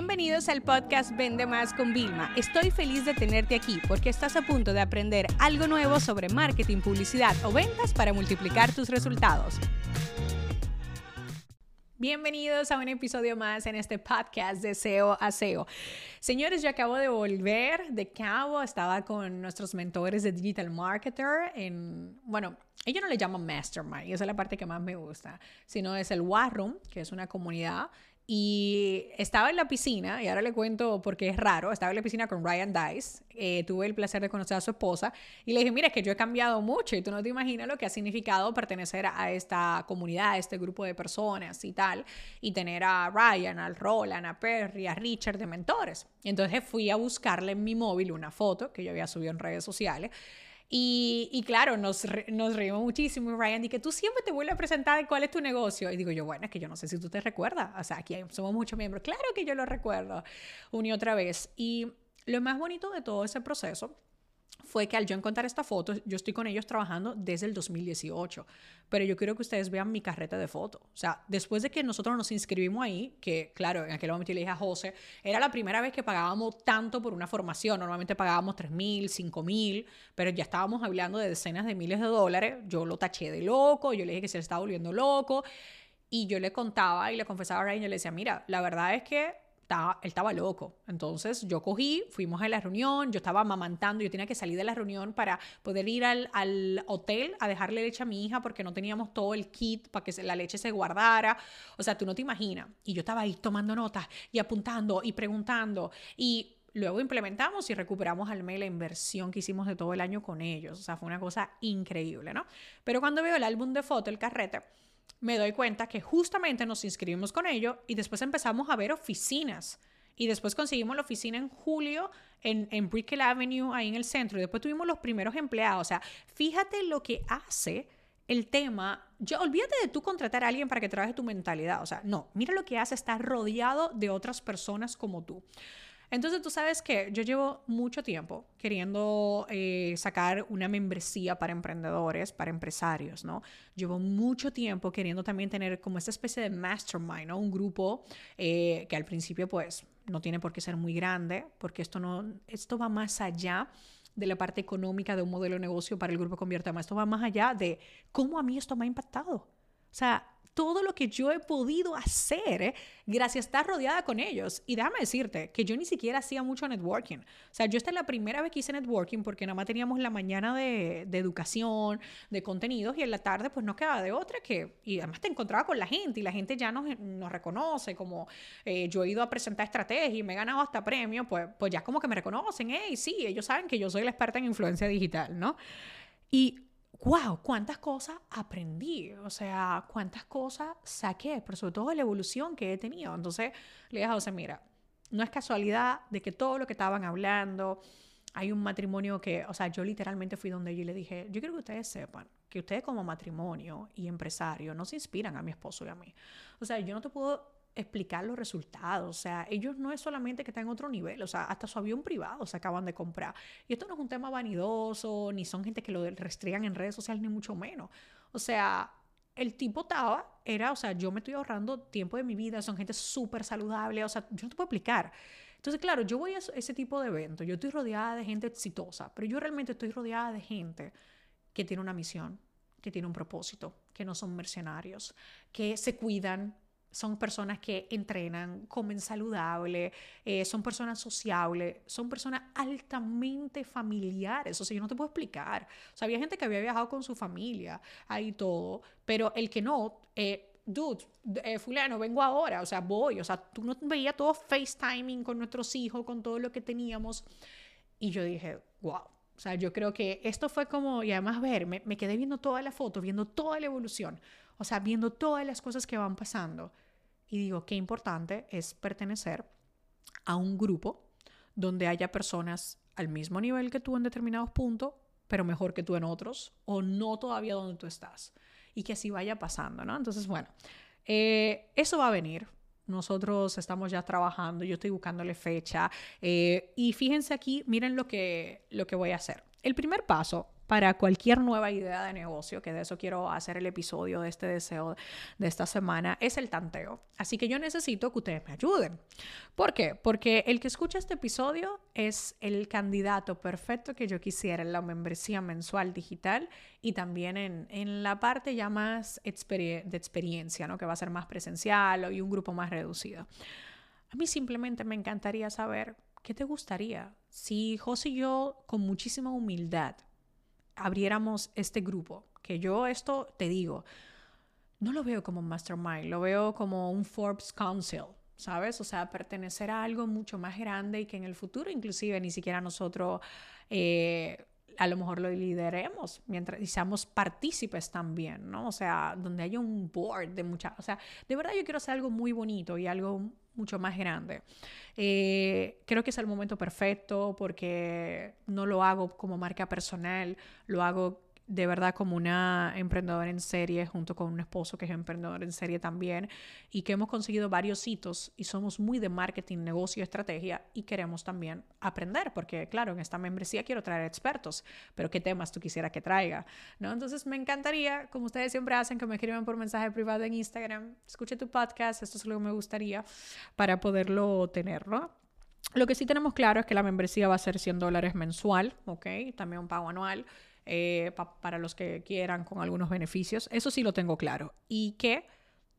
Bienvenidos al podcast Vende Más con Vilma. Estoy feliz de tenerte aquí porque estás a punto de aprender algo nuevo sobre marketing, publicidad o ventas para multiplicar tus resultados. Bienvenidos a un episodio más en este podcast de SEO a SEO. Señores, yo acabo de volver de Cabo, estaba con nuestros mentores de Digital Marketer en, bueno, ellos no le llaman Mastermind, esa es la parte que más me gusta, sino es el War Room, que es una comunidad y estaba en la piscina, y ahora le cuento porque es raro, estaba en la piscina con Ryan Dice, eh, tuve el placer de conocer a su esposa, y le dije, mira, es que yo he cambiado mucho y tú no te imaginas lo que ha significado pertenecer a esta comunidad, a este grupo de personas y tal, y tener a Ryan, al Roland, a Perry, a Richard de mentores. Entonces fui a buscarle en mi móvil una foto que yo había subido en redes sociales y, claro, nos, nos reímos muchísimo. Y Ryan que tú siempre te vuelves a presentar cuál es tu negocio. Y digo yo, bueno, es que yo no sé si tú te recuerdas. O sea, aquí somos muchos miembros. Claro que yo lo recuerdo una y otra vez. Y lo más bonito de todo ese proceso fue que al yo encontrar esta foto, yo estoy con ellos trabajando desde el 2018, pero yo quiero que ustedes vean mi carreta de fotos. O sea, después de que nosotros nos inscribimos ahí, que claro, en aquel momento le dije a José, era la primera vez que pagábamos tanto por una formación, normalmente pagábamos 3 mil, 5 mil, pero ya estábamos hablando de decenas de miles de dólares, yo lo taché de loco, yo le dije que se estaba volviendo loco, y yo le contaba y le confesaba a Ryan, yo le decía, mira, la verdad es que él estaba loco. Entonces yo cogí, fuimos a la reunión, yo estaba amamantando, yo tenía que salir de la reunión para poder ir al, al, hotel a dejarle leche a mi hija porque no teníamos todo el kit para que la leche se guardara. O sea, tú no te imaginas. Y yo estaba ahí tomando notas y apuntando y preguntando y... Luego implementamos y recuperamos al mes la inversión que hicimos de todo el año con ellos. O sea, fue una cosa increíble, ¿no? Pero cuando veo el álbum de foto, el carrete, me doy cuenta que justamente nos inscribimos con ellos y después empezamos a ver oficinas. Y después conseguimos la oficina en julio en, en Brickell Avenue, ahí en el centro. Y después tuvimos los primeros empleados. O sea, fíjate lo que hace el tema. Yo, olvídate de tú contratar a alguien para que trabaje tu mentalidad. O sea, no, mira lo que hace estar rodeado de otras personas como tú. Entonces tú sabes que yo llevo mucho tiempo queriendo eh, sacar una membresía para emprendedores, para empresarios, ¿no? Llevo mucho tiempo queriendo también tener como esta especie de mastermind, ¿no? Un grupo eh, que al principio pues no tiene por qué ser muy grande, porque esto, no, esto va más allá de la parte económica de un modelo de negocio para el grupo Convierta Más. Esto va más allá de cómo a mí esto me ha impactado. O sea, todo lo que yo he podido hacer ¿eh? gracias a estar rodeada con ellos. Y déjame decirte que yo ni siquiera hacía mucho networking. O sea, yo esta es la primera vez que hice networking porque nada más teníamos la mañana de, educación, de contenidos y en la tarde pues no quedaba de otra que, y además te encontraba con la gente y la gente ya nos, nos reconoce, como eh, yo he ido a presentar estrategia y me he ganado hasta premios, pues, pues ya como que me reconocen, hey, sí, ellos saben que yo soy la experta en influencia digital, ¿no? Y wow, cuántas cosas aprendí, o sea, cuántas cosas saqué, pero sobre todo la evolución que he tenido. Entonces le dije a José, mira, no es casualidad de que todo lo que estaban hablando, hay un matrimonio que, o sea, yo literalmente fui donde yo le dije, yo quiero que ustedes sepan que ustedes como matrimonio y empresario no se inspiran a mi esposo y a mí. O sea, yo no te puedo explicar los resultados. O sea, ellos no es solamente que están en otro nivel, o sea, hasta su avión privado se acaban de comprar. Y esto no es un tema vanidoso, ni son gente que lo restringan en redes sociales, ni mucho menos. O sea, el tipo estaba, era, o sea, yo me estoy ahorrando tiempo de mi vida, son gente súper saludable, o sea, yo no te puedo explicar. Entonces, claro, yo voy a ese tipo de eventos, yo estoy rodeada de gente exitosa, pero yo realmente estoy rodeada de gente que tiene una misión, que tiene un propósito, que no son mercenarios, que se cuidan, son personas que entrenan, comen saludable, eh, son personas sociables, son personas altamente familiares. O sea, yo no te puedo explicar. O sea, había gente que había viajado con su familia, ahí todo, pero el que no, eh, dude, eh, fulano, vengo ahora, o sea, voy. O sea, tú no veías todo FaceTiming con nuestros hijos, con todo lo que teníamos. Y yo dije, wow. O sea, yo creo que esto fue como, y además ver, me, me quedé viendo toda la foto, viendo toda la evolución. O sea, viendo todas las cosas que van pasando. Y digo, qué importante es pertenecer a un grupo donde haya personas al mismo nivel que tú en determinados puntos, pero mejor que tú en otros, o no todavía donde tú estás. Y que así vaya pasando, ¿no? Entonces, bueno, eh, eso va a venir. Nosotros estamos ya trabajando, yo estoy buscándole fecha. Eh, y fíjense aquí, miren lo que, lo que voy a hacer. El primer paso para cualquier nueva idea de negocio, que de eso quiero hacer el episodio de este deseo de esta semana, es el tanteo. Así que yo necesito que ustedes me ayuden. ¿Por qué? Porque el que escucha este episodio es el candidato perfecto que yo quisiera en la membresía mensual digital y también en, en la parte ya más de experiencia, ¿no? que va a ser más presencial y un grupo más reducido. A mí simplemente me encantaría saber qué te gustaría si José y yo, con muchísima humildad, abriéramos este grupo, que yo esto te digo, no lo veo como un mastermind, lo veo como un Forbes Council, ¿sabes? O sea, pertenecer a algo mucho más grande y que en el futuro inclusive ni siquiera nosotros eh, a lo mejor lo lideremos mientras y seamos partícipes también, ¿no? O sea, donde haya un board de muchas, o sea, de verdad yo quiero hacer algo muy bonito y algo mucho más grande. Eh, creo que es el momento perfecto porque no lo hago como marca personal, lo hago de verdad como una emprendedora en serie junto con un esposo que es emprendedor en serie también y que hemos conseguido varios hitos y somos muy de marketing, negocio, estrategia y queremos también aprender porque claro, en esta membresía quiero traer expertos, pero qué temas tú quisieras que traiga, ¿no? Entonces me encantaría, como ustedes siempre hacen, que me escriban por mensaje privado en Instagram, escuche tu podcast, esto es lo que me gustaría para poderlo tener, ¿no? Lo que sí tenemos claro es que la membresía va a ser 100 dólares mensual, ¿ok? También un pago anual. Eh, para los que quieran con algunos beneficios. Eso sí lo tengo claro. Y que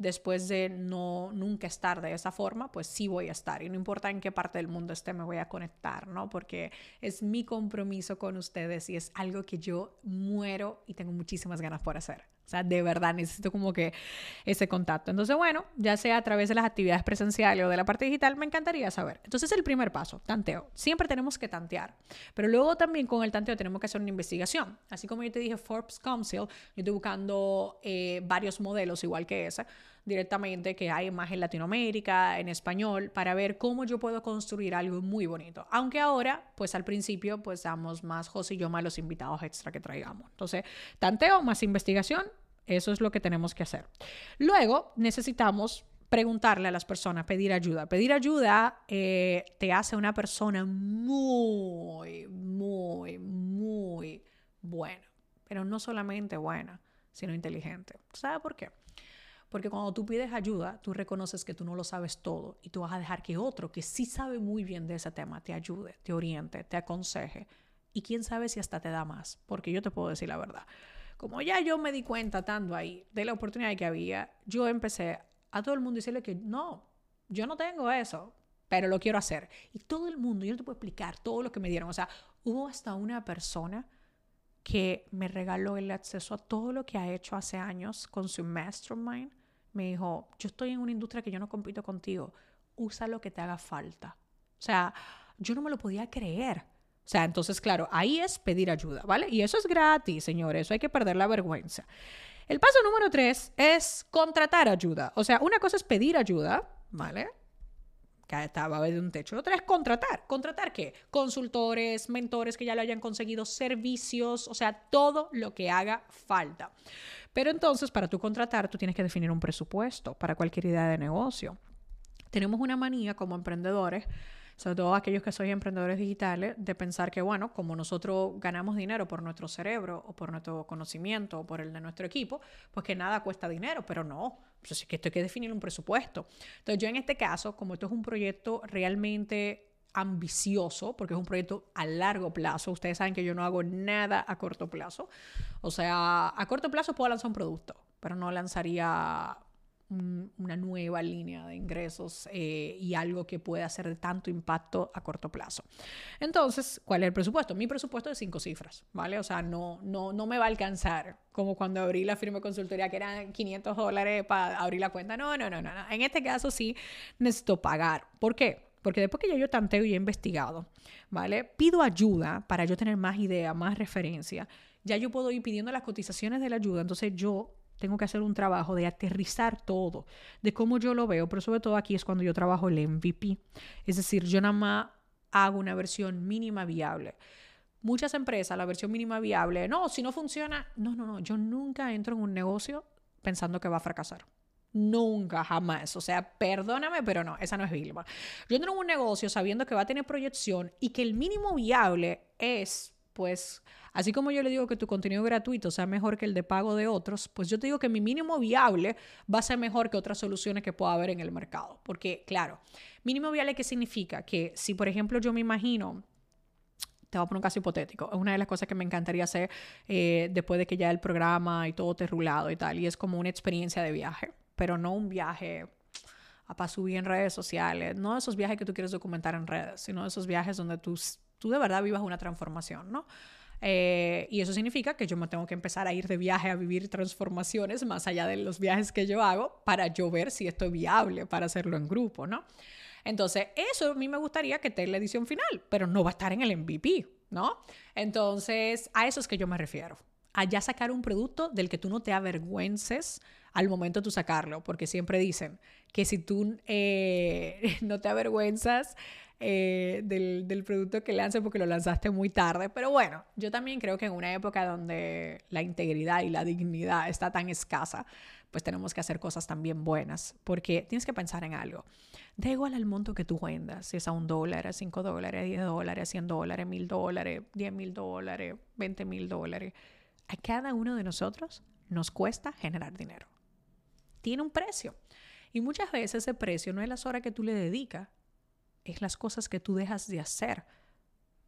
después de no nunca estar de esa forma, pues sí voy a estar. Y no importa en qué parte del mundo esté, me voy a conectar, ¿no? Porque es mi compromiso con ustedes y es algo que yo muero y tengo muchísimas ganas por hacer. O sea, de verdad necesito como que ese contacto. Entonces, bueno, ya sea a través de las actividades presenciales o de la parte digital, me encantaría saber. Entonces, el primer paso, tanteo. Siempre tenemos que tantear. Pero luego también con el tanteo tenemos que hacer una investigación. Así como yo te dije, Forbes Council, yo estoy buscando eh, varios modelos igual que ese directamente que hay más en Latinoamérica, en español, para ver cómo yo puedo construir algo muy bonito. Aunque ahora, pues al principio, pues damos más José y yo más los invitados extra que traigamos. Entonces, tanteo más investigación, eso es lo que tenemos que hacer. Luego, necesitamos preguntarle a las personas, pedir ayuda. Pedir ayuda eh, te hace una persona muy, muy, muy buena. Pero no solamente buena, sino inteligente. ¿Sabe por qué? Porque cuando tú pides ayuda, tú reconoces que tú no lo sabes todo y tú vas a dejar que otro que sí sabe muy bien de ese tema te ayude, te oriente, te aconseje. Y quién sabe si hasta te da más, porque yo te puedo decir la verdad. Como ya yo me di cuenta tanto ahí de la oportunidad que había, yo empecé a todo el mundo decirle que no, yo no tengo eso, pero lo quiero hacer. Y todo el mundo, yo no te puedo explicar todo lo que me dieron. O sea, hubo hasta una persona que me regaló el acceso a todo lo que ha hecho hace años con su mastermind me dijo, yo estoy en una industria que yo no compito contigo, usa lo que te haga falta. O sea, yo no me lo podía creer. O sea, entonces, claro, ahí es pedir ayuda, ¿vale? Y eso es gratis, señores, eso hay que perder la vergüenza. El paso número tres es contratar ayuda. O sea, una cosa es pedir ayuda, ¿vale? Que estaba de un techo. Otra es contratar. ¿Contratar qué? Consultores, mentores que ya lo hayan conseguido, servicios, o sea, todo lo que haga falta. Pero entonces, para tú contratar, tú tienes que definir un presupuesto para cualquier idea de negocio. Tenemos una manía como emprendedores sobre todo aquellos que sois emprendedores digitales, de pensar que, bueno, como nosotros ganamos dinero por nuestro cerebro o por nuestro conocimiento o por el de nuestro equipo, pues que nada cuesta dinero, pero no, pues es que esto hay que definir un presupuesto. Entonces yo en este caso, como esto es un proyecto realmente ambicioso, porque es un proyecto a largo plazo. Ustedes saben que yo no hago nada a corto plazo. O sea, a corto plazo puedo lanzar un producto, pero no lanzaría una nueva línea de ingresos eh, y algo que pueda hacer de tanto impacto a corto plazo. Entonces, ¿cuál es el presupuesto? Mi presupuesto es cinco cifras, ¿vale? O sea, no, no, no me va a alcanzar como cuando abrí la firma de consultoría que eran 500 dólares para abrir la cuenta. No, no, no, no, no. En este caso sí necesito pagar. ¿Por qué? Porque después que ya yo tanteo y he investigado, ¿vale? Pido ayuda para yo tener más idea, más referencia. Ya yo puedo ir pidiendo las cotizaciones de la ayuda. Entonces yo tengo que hacer un trabajo de aterrizar todo, de cómo yo lo veo, pero sobre todo aquí es cuando yo trabajo el MVP. Es decir, yo nada más hago una versión mínima viable. Muchas empresas, la versión mínima viable, no, si no funciona, no, no, no, yo nunca entro en un negocio pensando que va a fracasar. Nunca, jamás. O sea, perdóname, pero no, esa no es Vilma. Yo entro en un negocio sabiendo que va a tener proyección y que el mínimo viable es pues así como yo le digo que tu contenido gratuito sea mejor que el de pago de otros, pues yo te digo que mi mínimo viable va a ser mejor que otras soluciones que pueda haber en el mercado. Porque, claro, mínimo viable, ¿qué significa? Que si, por ejemplo, yo me imagino te voy a poner un caso hipotético. Es una de las cosas que me encantaría hacer eh, después de que ya el programa y todo te rulado y tal. Y es como una experiencia de viaje, pero no un viaje para subir en redes sociales. No esos viajes que tú quieres documentar en redes, sino esos viajes donde tú, tú de verdad vivas una transformación, ¿no? Eh, y eso significa que yo me tengo que empezar a ir de viaje a vivir transformaciones más allá de los viajes que yo hago para yo ver si esto es viable para hacerlo en grupo, ¿no? Entonces, eso a mí me gustaría que esté en la edición final, pero no va a estar en el MVP, ¿no? Entonces, a eso es que yo me refiero. A ya sacar un producto del que tú no te avergüences al momento de tú sacarlo, porque siempre dicen que si tú eh, no te avergüenzas eh, del, del, producto que lances porque lo lanzaste muy tarde, pero bueno, yo también creo que en una época donde la integridad y la dignidad está tan escasa, pues tenemos que hacer cosas también buenas, porque tienes que pensar en algo. Da igual al monto que tú vendas, si es a un dólar, a cinco dólares, diez dólares, cien dólares, mil dólares, diez mil dólares, veinte mil dólares. A cada uno de nosotros nos cuesta generar dinero. Tiene un precio. Y muchas veces ese precio no es las horas que tú le dedicas, es las cosas que tú dejas de hacer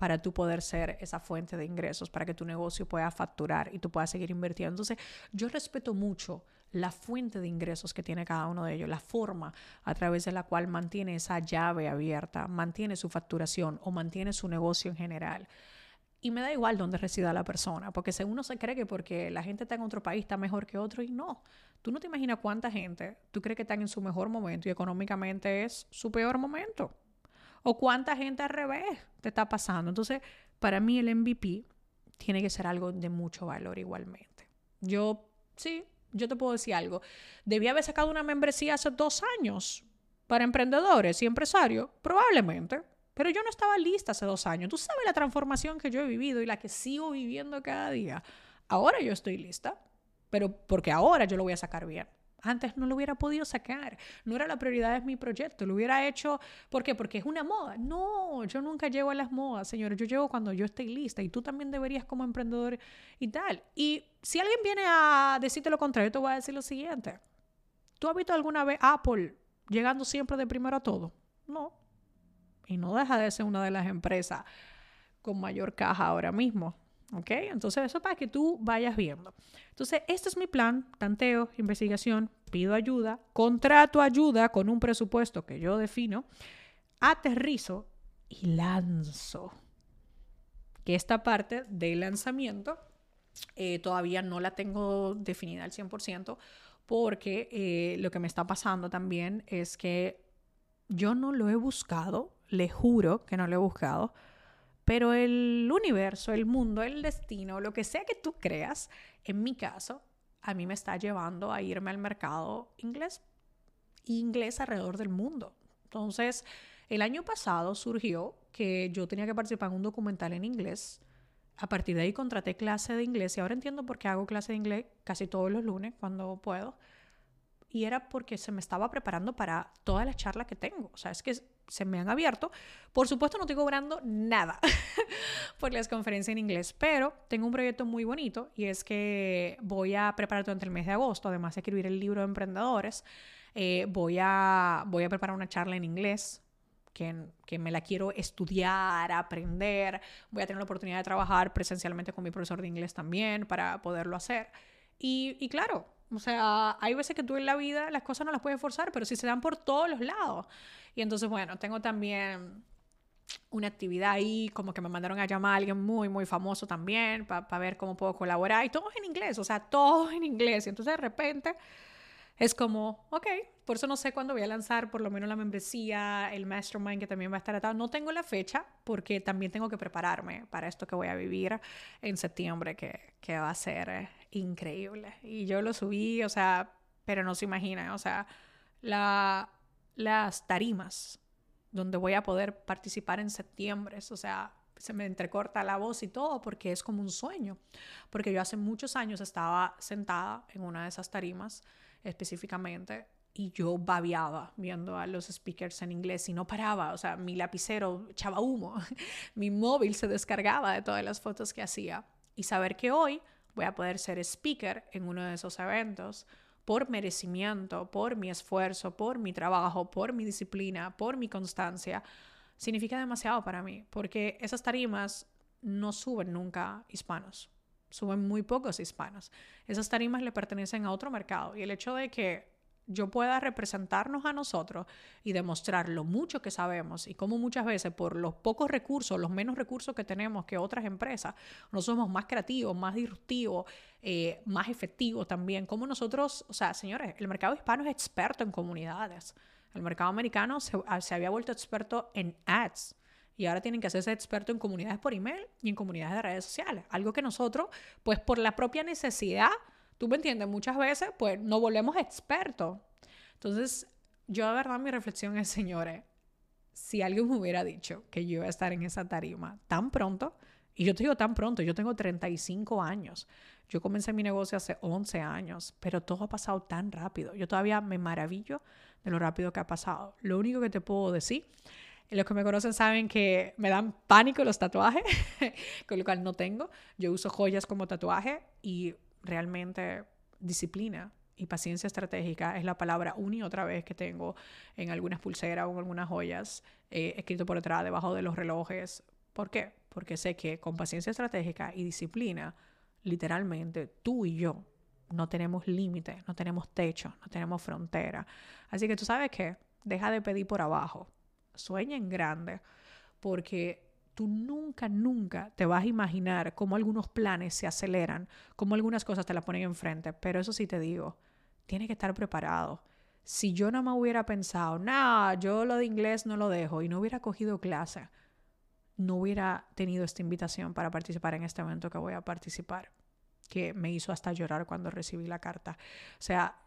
para tú poder ser esa fuente de ingresos, para que tu negocio pueda facturar y tú puedas seguir invirtiendo. Entonces, yo respeto mucho la fuente de ingresos que tiene cada uno de ellos, la forma a través de la cual mantiene esa llave abierta, mantiene su facturación o mantiene su negocio en general. Y me da igual dónde resida la persona, porque uno se cree que porque la gente está en otro país está mejor que otro y no. Tú no te imaginas cuánta gente tú crees que están en su mejor momento y económicamente es su peor momento. O cuánta gente al revés te está pasando. Entonces, para mí el MVP tiene que ser algo de mucho valor igualmente. Yo sí, yo te puedo decir algo. Debía haber sacado una membresía hace dos años para emprendedores y empresarios, probablemente. Pero yo no estaba lista hace dos años. Tú sabes la transformación que yo he vivido y la que sigo viviendo cada día. Ahora yo estoy lista, pero porque ahora yo lo voy a sacar bien. Antes no lo hubiera podido sacar. No era la prioridad de mi proyecto. Lo hubiera hecho. ¿Por qué? Porque es una moda. No, yo nunca llego a las modas, señores. Yo llego cuando yo esté lista. Y tú también deberías como emprendedor y tal. Y si alguien viene a decirte lo contrario, te voy a decir lo siguiente. ¿Tú has visto alguna vez Apple llegando siempre de primero a todo? No. Y no deja de ser una de las empresas con mayor caja ahora mismo. ¿Ok? Entonces, eso para que tú vayas viendo. Entonces, este es mi plan, tanteo, investigación, pido ayuda, contrato ayuda con un presupuesto que yo defino, aterrizo y lanzo. Que esta parte del lanzamiento eh, todavía no la tengo definida al 100% porque eh, lo que me está pasando también es que yo no lo he buscado, le juro que no lo he buscado, pero el universo, el mundo, el destino, lo que sea que tú creas, en mi caso, a mí me está llevando a irme al mercado inglés, inglés alrededor del mundo. Entonces, el año pasado surgió que yo tenía que participar en un documental en inglés. A partir de ahí contraté clase de inglés y ahora entiendo por qué hago clase de inglés casi todos los lunes cuando puedo y era porque se me estaba preparando para todas las charlas que tengo. O sea, es que se me han abierto. Por supuesto, no estoy cobrando nada por las conferencias en inglés, pero tengo un proyecto muy bonito y es que voy a preparar durante el mes de agosto, además de escribir el libro de emprendedores, eh, voy, a, voy a preparar una charla en inglés. Que, que me la quiero estudiar, aprender. Voy a tener la oportunidad de trabajar presencialmente con mi profesor de inglés también para poderlo hacer. Y, y claro, o sea, hay veces que tú en la vida las cosas no las puedes forzar, pero si se dan por todos los lados. Y entonces, bueno, tengo también una actividad ahí, como que me mandaron a llamar a alguien muy, muy famoso también, para ver cómo puedo colaborar. Y todo en inglés, o sea, todo en inglés. Y entonces de repente es como, ok, por eso no sé cuándo voy a lanzar por lo menos la membresía, el mastermind que también va a estar atado. No tengo la fecha porque también tengo que prepararme para esto que voy a vivir en septiembre, que, que va a ser eh, increíble. Y yo lo subí, o sea, pero no se imaginan, o sea, la, las tarimas donde voy a poder participar en septiembre, o sea, se me entrecorta la voz y todo porque es como un sueño, porque yo hace muchos años estaba sentada en una de esas tarimas específicamente y yo babeaba viendo a los speakers en inglés y no paraba, o sea, mi lapicero echaba humo, mi móvil se descargaba de todas las fotos que hacía y saber que hoy voy a poder ser speaker en uno de esos eventos por merecimiento, por mi esfuerzo, por mi trabajo, por mi disciplina, por mi constancia, significa demasiado para mí, porque esas tarimas no suben nunca hispanos, suben muy pocos hispanos. Esas tarimas le pertenecen a otro mercado y el hecho de que yo pueda representarnos a nosotros y demostrar lo mucho que sabemos y cómo muchas veces por los pocos recursos, los menos recursos que tenemos que otras empresas, no somos más creativos, más disruptivos, eh, más efectivos también. Como nosotros, o sea, señores, el mercado hispano es experto en comunidades. El mercado americano se, ah, se había vuelto experto en ads y ahora tienen que hacerse experto en comunidades por email y en comunidades de redes sociales. Algo que nosotros, pues por la propia necesidad, tú me entiendes, muchas veces pues no volvemos expertos. Entonces, yo de verdad mi reflexión es, señores, si alguien me hubiera dicho que yo iba a estar en esa tarima tan pronto, y yo te digo tan pronto, yo tengo 35 años, yo comencé mi negocio hace 11 años, pero todo ha pasado tan rápido. Yo todavía me maravillo de lo rápido que ha pasado. Lo único que te puedo decir, los que me conocen saben que me dan pánico los tatuajes, con lo cual no tengo. Yo uso joyas como tatuaje y realmente disciplina y paciencia estratégica es la palabra una y otra vez que tengo en algunas pulseras o en algunas joyas eh, escrito por detrás, debajo de los relojes. ¿Por qué? Porque sé que con paciencia estratégica y disciplina, literalmente tú y yo no tenemos límite, no tenemos techo, no tenemos frontera. Así que tú sabes que deja de pedir por abajo, sueña en grande, porque tú nunca, nunca te vas a imaginar cómo algunos planes se aceleran, cómo algunas cosas te las ponen enfrente. Pero eso sí te digo, tienes que estar preparado. Si yo no me hubiera pensado, nada, yo lo de inglés no lo dejo y no hubiera cogido clase, no hubiera tenido esta invitación para participar en este evento que voy a participar, que me hizo hasta llorar cuando recibí la carta. O sea,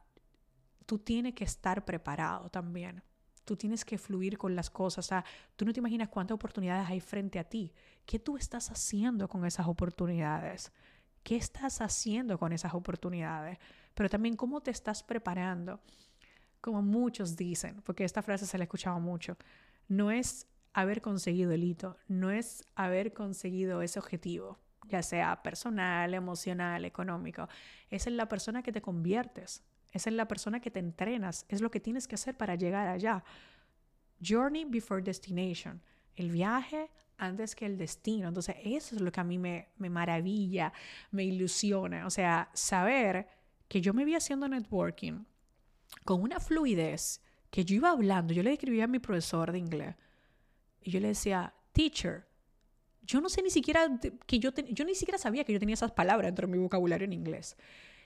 tú tienes que estar preparado también. Tú tienes que fluir con las cosas. O tú no te imaginas cuántas oportunidades hay frente a ti. ¿Qué tú estás haciendo con esas oportunidades? ¿Qué estás haciendo con esas oportunidades? Pero también cómo te estás preparando. Como muchos dicen, porque esta frase se la he escuchado mucho, no es haber conseguido el hito, no es haber conseguido ese objetivo, ya sea personal, emocional, económico, es en la persona que te conviertes, es la persona que te entrenas, es lo que tienes que hacer para llegar allá. Journey before destination, el viaje antes que el destino. Entonces, eso es lo que a mí me, me maravilla, me ilusiona. O sea, saber que yo me vi haciendo networking con una fluidez que yo iba hablando, yo le escribía a mi profesor de inglés y yo le decía, teacher, yo no sé ni siquiera que yo, yo ni siquiera sabía que yo tenía esas palabras dentro de mi vocabulario en inglés.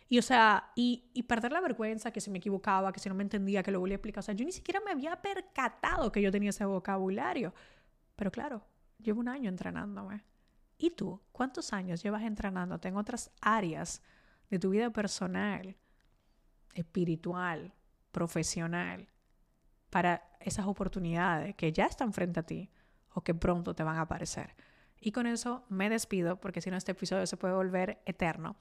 Y, o sea, y, y, perder la vergüenza, que si me equivocaba, que si no me entendía, que lo volvía a explicar. O sea, yo ni siquiera me había percatado que yo tenía ese vocabulario. Pero claro, llevo un año entrenándome. ¿Y tú? ¿Cuántos años llevas entrenándote en otras áreas de tu vida personal, espiritual, profesional, para esas oportunidades que ya están frente a ti o que pronto te van a aparecer? Y con eso me despido porque si no este episodio se puede volver eterno.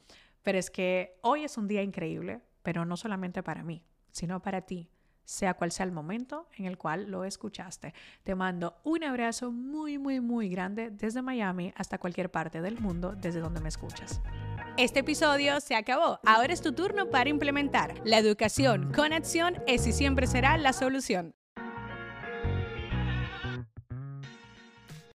Pero es que hoy es un día increíble, pero no solamente para mí, sino para ti, sea cual sea el momento en el cual lo escuchaste. Te mando un abrazo muy, muy, muy grande desde Miami hasta cualquier parte del mundo desde donde me escuchas. Este episodio se acabó. Ahora es tu turno para implementar. La educación con acción es y siempre será la solución.